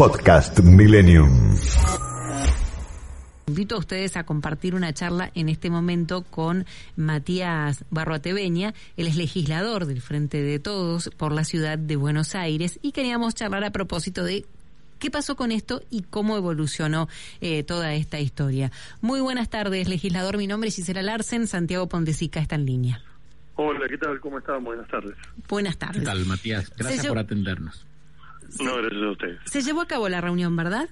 Podcast Millennium. Invito a ustedes a compartir una charla en este momento con Matías Barroatebeña. Él es legislador del Frente de Todos por la ciudad de Buenos Aires y queríamos charlar a propósito de qué pasó con esto y cómo evolucionó eh, toda esta historia. Muy buenas tardes, legislador. Mi nombre es Gisela Larsen. Santiago Pondesica está en línea. Hola, ¿qué tal? ¿Cómo están? Buenas tardes. Buenas tardes. ¿Qué tal, Matías? Gracias por atendernos. No, gracias a ustedes. Se llevó a cabo la reunión, ¿verdad?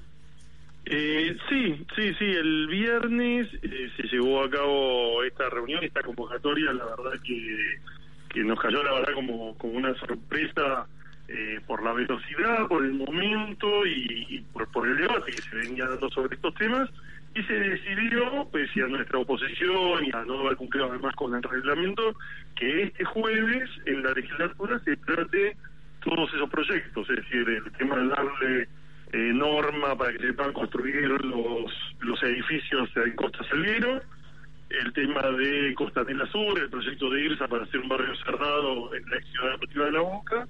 Eh, sí, sí, sí. El viernes eh, se llevó a cabo esta reunión, esta convocatoria. La verdad que, que nos cayó, la verdad, como, como una sorpresa eh, por la velocidad, por el momento y, y por, por el debate que se venía dando sobre estos temas y se decidió, pese a nuestra oposición y a no haber cumplido además con el reglamento, que este jueves en la legislatura se trate todos esos proyectos, es decir, el tema de darle eh, norma para que se puedan construir los, los edificios en Costa Salguero, el tema de Costanera Sur, el proyecto de IRSA para hacer un barrio cerrado en la ciudad deportiva de La Boca,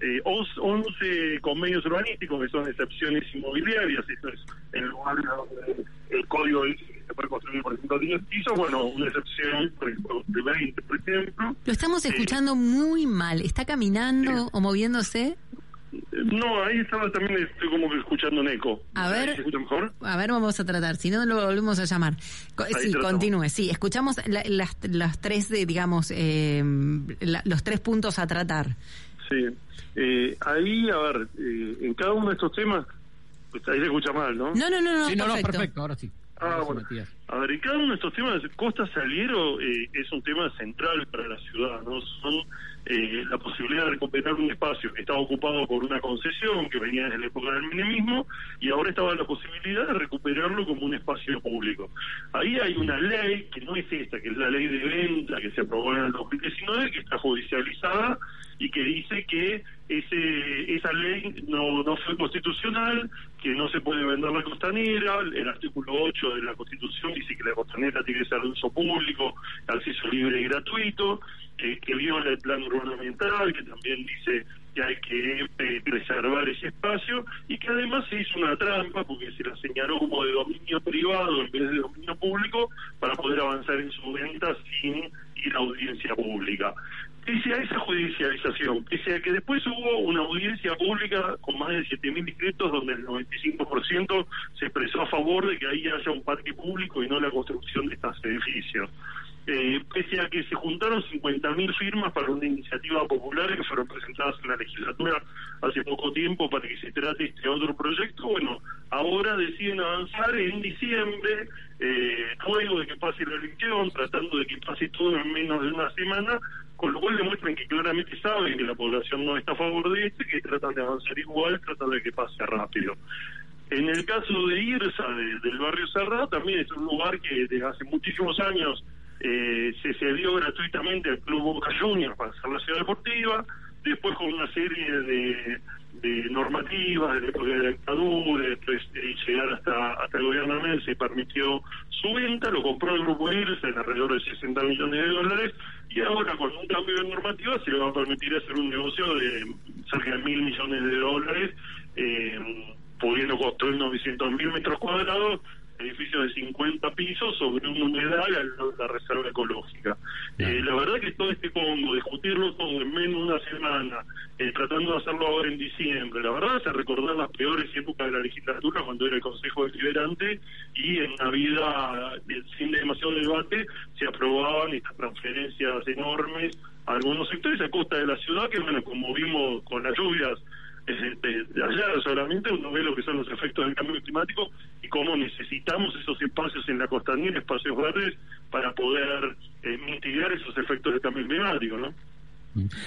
eh, 11 convenios urbanísticos que son excepciones inmobiliarias, esto es el lugar donde el código dice que se puede construir, por ejemplo, 10 pisos, bueno, una excepción, por ejemplo, de 20, por ejemplo. Lo estamos Eh, escuchando muy mal. ¿Está caminando o moviéndose? No, ahí estaba también, estoy como que escuchando un eco. A ver. ¿Se escucha mejor? A ver, vamos a tratar. Si no, lo volvemos a llamar. Co- Ahí sí, tratamos. continúe. Sí, escuchamos la- las, las tres, de, digamos, eh, la- los tres puntos a tratar. Sí. Eh, ahí, a ver, eh, en cada uno de estos temas, pues ahí se escucha mal, ¿no? No, no, no, no, sí, no, no, perfecto. perfecto, ahora sí. Ah, bueno. Matías. A ver, cada uno de estos temas, Costa Saliero eh, es un tema central para la ciudad, ¿no? Son eh, la posibilidad de recuperar un espacio que estaba ocupado por una concesión que venía desde la época del minemismo y ahora estaba la posibilidad de recuperarlo como un espacio público. Ahí hay una ley que no es esta, que es la ley de venta que se aprobó en el 2019, que está judicializada y que dice que esa ley no, no fue constitucional, que no se puede vender la costanera, el artículo 8 de la Constitución dice que la costanera tiene que ser de uso público, acceso libre y gratuito, que viola el plan urbano que también dice que hay que eh, preservar ese espacio y que además se hizo una trampa porque se la señaló como de dominio privado en vez de dominio público para poder avanzar en su venta sin ir a audiencia pública. Pese a esa judicialización, pese a que después hubo una audiencia pública con más de 7.000 inscritos donde el 95% se expresó a favor de que ahí haya un parque público y no la construcción de estos edificios. Eh, pese a que se juntaron 50.000 firmas para una iniciativa popular que fueron presentadas en la legislatura hace poco tiempo para que se trate este otro proyecto, bueno, ahora deciden avanzar en diciembre, eh, luego de que pase la elección, tratando de que pase todo en menos de una semana, con lo cual demuestran que claramente saben que la población no está a favor de esto y que tratan de avanzar igual, tratan de que pase rápido. En el caso de IRSA, de- del barrio Cerrado, también es un lugar que desde hace muchísimos años eh, se cedió gratuitamente al Club Boca Juniors para hacer la ciudad deportiva, después con una serie de, de normativas de la de la dictadura, después de llegar hasta, hasta el gobierno Amel se permitió su venta, lo compró el grupo IRSA en alrededor de 60 millones de dólares y ahora con un cambio de normativa se le va a permitir hacer un negocio de cerca de mil millones de dólares, eh, pudiendo construir 900 mil metros cuadrados edificios de 50 pisos sobre un humedal de la reserva ecológica. Eh, la verdad que todo este combo, discutirlo todo en menos de una semana, eh, tratando de hacerlo ahora en diciembre, la verdad es recordar las peores épocas de la legislatura cuando era el Consejo Deliberante y en una vida eh, sin demasiado debate se aprobaban estas transferencias enormes a algunos sectores a costa de la ciudad que, bueno, como vimos con las lluvias allá solamente uno ve lo que son los efectos del cambio climático y cómo necesitamos esos espacios en la costanera, espacios verdes, para poder eh, mitigar esos efectos del cambio climático, ¿no?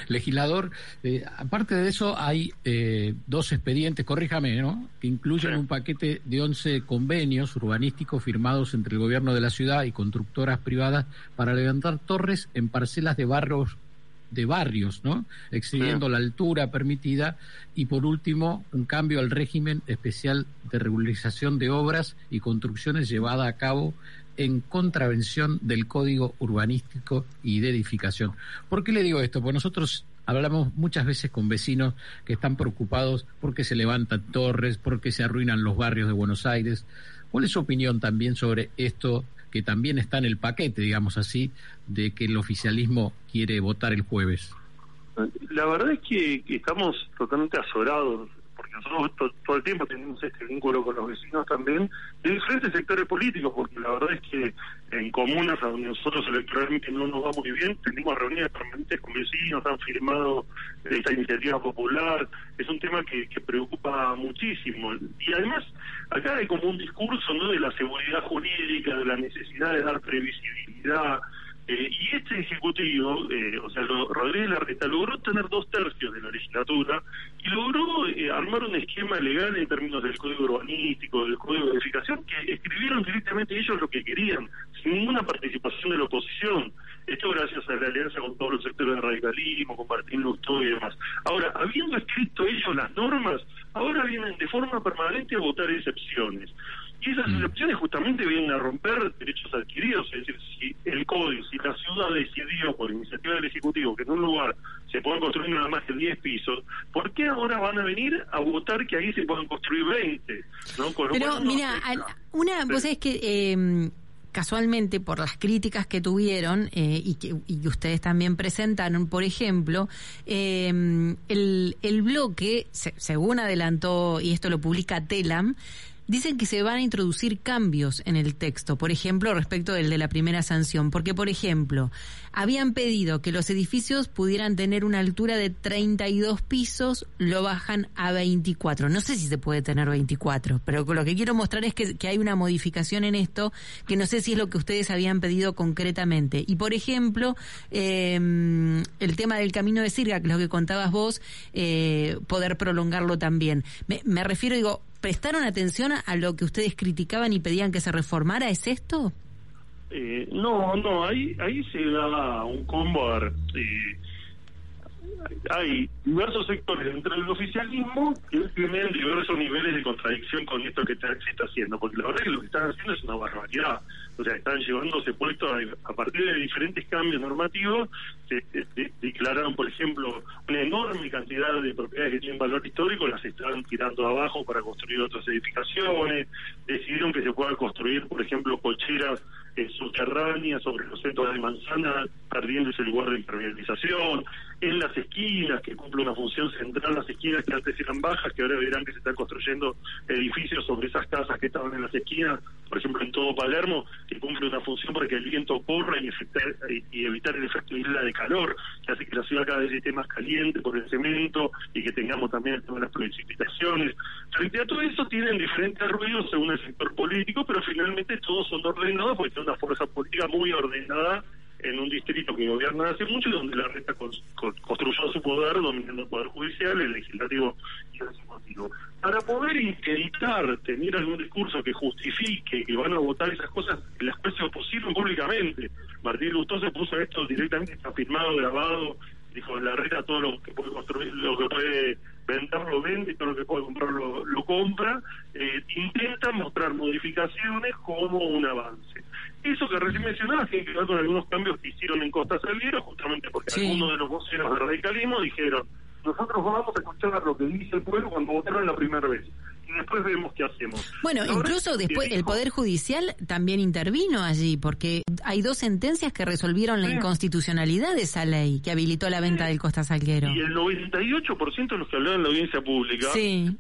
Legislador, eh, aparte de eso, hay eh, dos expedientes, corríjame, ¿no? Que incluyen Sí. un paquete de 11 convenios urbanísticos firmados entre el gobierno de la ciudad y constructoras privadas para levantar torres en parcelas de barrios de barrios, ¿no? Excediendo Sí. la altura permitida y por último un cambio al régimen especial de regularización de obras y construcciones llevada a cabo en contravención del Código Urbanístico y de Edificación. ¿Por qué le digo esto? Porque nosotros Hablamos muchas veces con vecinos que están preocupados porque se levantan torres, porque se arruinan los barrios de Buenos Aires. ¿Cuál es su opinión también sobre esto que también está en el paquete, digamos así, de que el oficialismo quiere votar el jueves? La verdad es que, estamos totalmente azorados nosotros todo el tiempo tenemos este vínculo con los vecinos también, de diferentes sectores políticos, porque la verdad es que en comunas a donde nosotros electoralmente no nos va muy bien, tenemos reuniones permanentes con vecinos, han firmado esta iniciativa popular, es un tema que, que preocupa muchísimo. Y además, acá hay como un discurso ¿no? de la seguridad jurídica, de la necesidad de dar previsibilidad, eh, y este Ejecutivo, eh, o sea, Rodríguez Larreta, logró tener dos tercios de la legislatura y logró eh, armar un esquema legal en términos del código urbanístico, del código de edificación, que escribieron directamente ellos lo que querían, sin ninguna participación de la oposición. Esto gracias a la alianza con todos los sectores de radicalismo, con Martín Lustó y demás. Ahora, habiendo escrito ellos las normas, ahora vienen de forma permanente a votar excepciones. Y esas mm. excepciones justamente vienen a romper derechos adquiridos, es decir, si el código, si la ciudad decidió por iniciativa del Ejecutivo que en un lugar se pueden construir nada más de 10 pisos, ¿por qué ahora van a venir a votar que ahí se puedan construir 20? ¿no? Pero mira, una, vos sabés que... Eh, casualmente por las críticas que tuvieron eh, y, que, y ustedes también presentaron, por ejemplo, eh, el, el bloque, según adelantó, y esto lo publica Telam, dicen que se van a introducir cambios en el texto, por ejemplo, respecto del de la primera sanción, porque, por ejemplo, habían pedido que los edificios pudieran tener una altura de 32 pisos, lo bajan a 24. No sé si se puede tener 24, pero lo que quiero mostrar es que, hay una modificación en esto que no sé si es lo que ustedes habían pedido concretamente. Y, por ejemplo, em, el tema del camino de Sirga, que es lo que contabas vos, eh, poder prolongarlo también. Me refiero, digo, ¿Prestaron atención a lo que ustedes criticaban y pedían que se reformara? ¿Es esto? Eh, no, no, ahí, ahí se da un combo. Eh, hay diversos sectores dentro del oficialismo que tienen diversos niveles de contradicción con esto que se está haciendo, porque la verdad es que lo que están haciendo es una barbaridad. O sea, están llevándose puestos a, partir de diferentes cambios normativos, se, declararon, por ejemplo, una enorme cantidad de propiedades que tienen valor histórico, las están tirando abajo para construir otras edificaciones, decidieron que se puedan construir, por ejemplo, cocheras subterráneas sobre los centros de manzana, perdiendo ese lugar de impermeabilización, en las esquinas, que cumple una función central, las esquinas que antes eran bajas, que ahora verán que se están construyendo edificios sobre esas casas que estaban en las esquinas, por ejemplo en todo Palermo, que cumple una función para que el viento corra y, y evitar el efecto isla de calor, que hace que la ciudad cada vez esté más caliente por el cemento y que tengamos también todas las precipitaciones. Frente a todo eso tienen diferentes ruidos según el sector político, pero finalmente todos son ordenados porque tienen una fuerza política muy ordenada en un distrito que gobierna hace mucho y donde la reta construyó su poder dominando el poder judicial, el legislativo y el ejecutivo. Para poder intentar tener algún discurso que justifique que van a votar esas cosas, las se opusieron públicamente. Martín Lustó se puso esto directamente, está firmado, grabado, dijo la reta todo lo que puede construir, lo que puede vender lo vende y todo lo que puede comprar lo, compra, eh, intenta mostrar modificaciones como un avance. Eso que recién mencionaba tiene que ver con algunos cambios que hicieron en Costa Salguero, justamente porque algunos de los voceros del radicalismo dijeron, nosotros vamos a escuchar lo que dice el pueblo cuando votaron la primera vez y después vemos qué hacemos. Bueno, incluso después el Poder Judicial también intervino allí, porque hay dos sentencias que resolvieron la inconstitucionalidad de esa ley que habilitó la venta del Costa Salguero. Y el 98% de los que hablaron en la audiencia pública sí.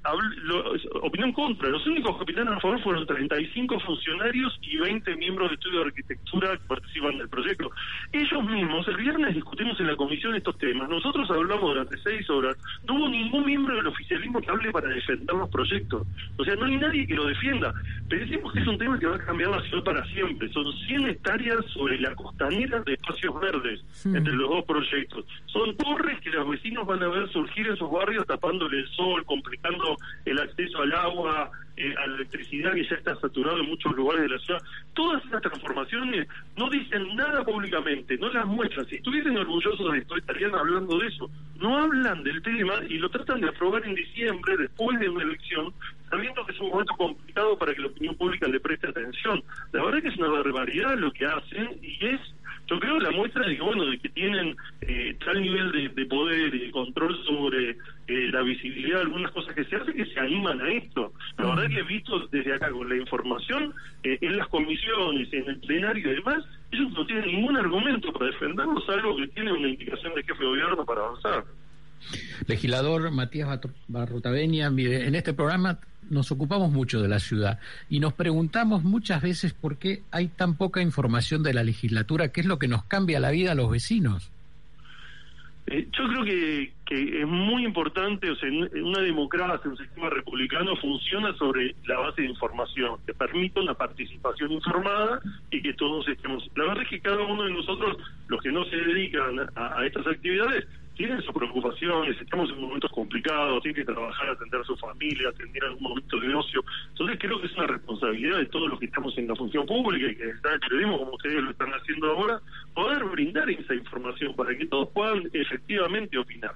opinión contra. Los únicos que opinaron a favor fueron 35 funcionarios y 20 miembros de estudio de arquitectura que participan del proyecto. Ellos mismos, el viernes discutimos en la comisión estos temas. Nosotros hablamos durante seis horas. No hubo ningún miembro del oficialismo que hable para defender los proyectos. O sea, no hay nadie que lo defienda. Pensemos que es un tema que va a cambiar la ciudad para siempre. Son 100 hectáreas sobre la costanera de espacios verdes entre los dos proyectos. Son torres que los vecinos van a ver surgir en sus barrios tapándole el sol, complicando el acceso al agua, eh, a la electricidad que ya está saturado en muchos lugares de la ciudad. Todas esas transformaciones no dicen nada públicamente, no las muestran. Si estuviesen orgullosos de esto, estarían hablando de eso. No hablan del tema y lo tratan de aprobar en diciembre, después de una elección, sabiendo que es un momento complicado para que la opinión pública le preste atención. La verdad que es una barbaridad lo que hacen y es yo creo la muestra de que bueno de que tienen eh, tal nivel de, poder y de control sobre eh, la visibilidad de algunas cosas que se hacen que se animan a esto. La verdad que he visto desde acá con la información eh, en las comisiones, en el plenario y demás, ellos no tienen ningún argumento para defendernos, algo que tiene una indicación de jefe de gobierno para avanzar. Legislador Matías Barrotaveña, mire, en este programa nos ocupamos mucho de la ciudad y nos preguntamos muchas veces por qué hay tan poca información de la legislatura, qué es lo que nos cambia la vida a los vecinos. Eh, yo creo que, es muy importante, o sea, una democracia, un sistema republicano funciona sobre la base de información, que permite una participación informada y que todos estemos. La verdad es que cada uno de nosotros, los que no se dedican a estas actividades, tienen sus preocupaciones, estamos en momentos complicados, tienen que trabajar, atender a su familia, atender algún momento de ocio. Entonces creo que es una responsabilidad de todos los que estamos en la función pública y que están en el como ustedes lo están haciendo ahora, poder brindar esa información para que todos puedan efectivamente opinar.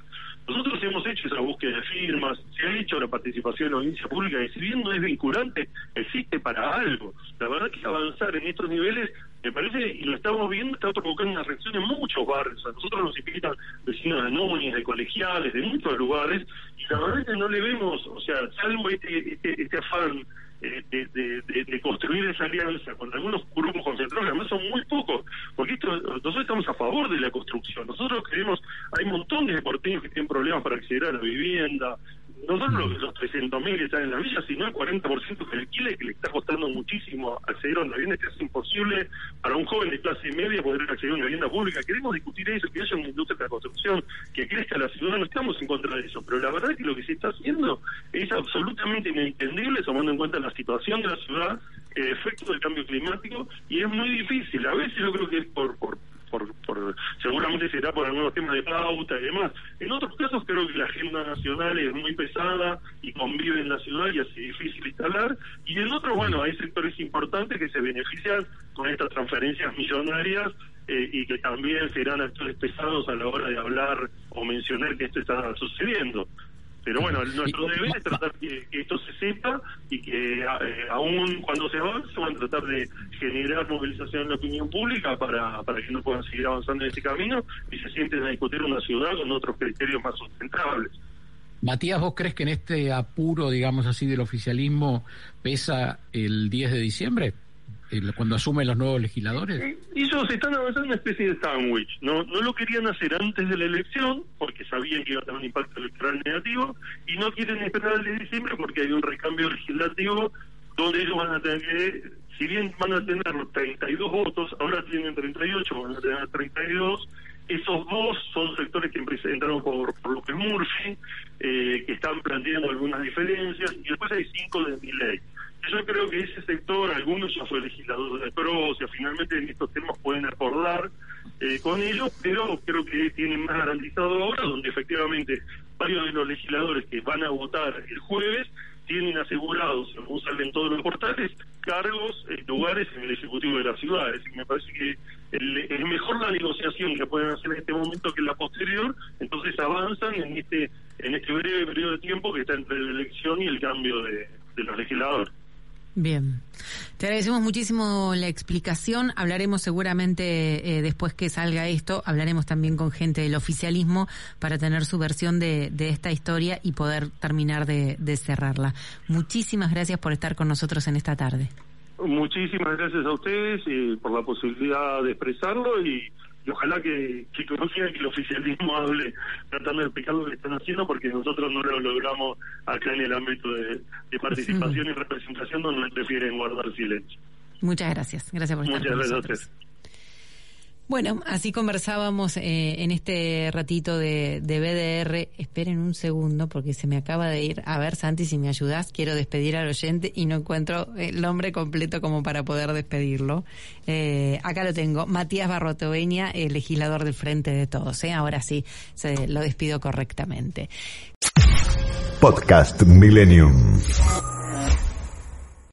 Nosotros hemos hecho esa búsqueda de firmas, se ha hecho la participación en la audiencia pública y si bien no es vinculante, existe para algo. La verdad que avanzar en estos niveles me parece, y lo estamos viendo, está provocando una reacción en muchos barrios. A nosotros nos invitan vecinos de Núñez, de colegiales, de muchos lugares, y la verdad que no le vemos, o sea, salvo este, este, este afán eh, de, construir esa alianza con algunos grupos concentrados, además son muy pocos, nosotros estamos a favor de la construcción. Nosotros creemos, hay un montón de deportivos que tienen problemas para acceder a la vivienda, no solo los, los 300.000 que están en la villa, sino el 40% que alquile, que le está costando muchísimo acceder a una vivienda, que es imposible para un joven de clase media poder acceder a una vivienda pública. Queremos discutir eso, que haya una industria de la construcción, que crezca la ciudad, no estamos en contra de eso, pero la verdad es que lo que se está haciendo es absolutamente inentendible, tomando en cuenta la situación de la ciudad, el efecto del cambio climático, y es muy difícil. A veces yo creo que es por, por por, por, seguramente será por algunos temas de pauta y demás. En otros casos creo que la agenda nacional es muy pesada y convive en la ciudad y así difícil instalar. Y en otros, bueno, hay sectores importantes que se benefician con estas transferencias millonarias eh, y que también serán actores pesados a la hora de hablar o mencionar que esto está sucediendo. Pero bueno, nuestro deber es tratar que, esto se sepa y que eh, aún cuando se avance van a tratar de generar movilización en la opinión pública para, para que no puedan seguir avanzando en este camino y se sienten a discutir una ciudad con otros criterios más sustentables. Matías, ¿vos crees que en este apuro, digamos así, del oficialismo pesa el 10 de diciembre? Cuando asumen los nuevos legisladores? Ellos están avanzando una especie de sándwich. No, no lo querían hacer antes de la elección porque sabían que iba a tener un impacto electoral negativo y no quieren esperar al de diciembre porque hay un recambio legislativo donde ellos van a tener que, si bien van a tener los 32 votos, ahora tienen 38, van a tener 32. Esos dos son sectores que presentaron por, por López Murphy, eh, que están planteando algunas diferencias, y después hay cinco de mi ley. Yo creo que ese sector, algunos ya fue legislador de PRO, o sea, finalmente en estos temas pueden acordar eh, con ellos, pero creo que tienen más garantizado ahora, donde efectivamente varios de los legisladores que van a votar el jueves tienen asegurados, según salen todos los portales, cargos, eh, lugares en el Ejecutivo de la ciudad. Es decir, me parece que es mejor la negociación que pueden hacer en este momento que en la posterior, entonces avanzan en este en este breve periodo de tiempo que está entre la elección y el cambio de los legisladores. Bien. Te agradecemos muchísimo la explicación. Hablaremos seguramente eh, después que salga esto, hablaremos también con gente del oficialismo para tener su versión de, esta historia y poder terminar de, de cerrarla. Muchísimas gracias por estar con nosotros en esta tarde. Muchísimas gracias a ustedes y por la posibilidad de expresarlo y y ojalá que, que conozcan que el oficialismo hable tratando de explicar lo que están haciendo porque nosotros no lo logramos acá en el ámbito de, participación y representación donde prefieren guardar silencio. Muchas gracias. Gracias por estar Muchas gracias a ustedes. Bueno, así conversábamos eh, en este ratito de, de, BDR. Esperen un segundo porque se me acaba de ir. A ver, Santi, si me ayudas, quiero despedir al oyente y no encuentro el nombre completo como para poder despedirlo. Eh, acá lo tengo. Matías Barrotoveña, el legislador del Frente de Todos. ¿eh? Ahora sí, se, lo despido correctamente. Podcast Millennium.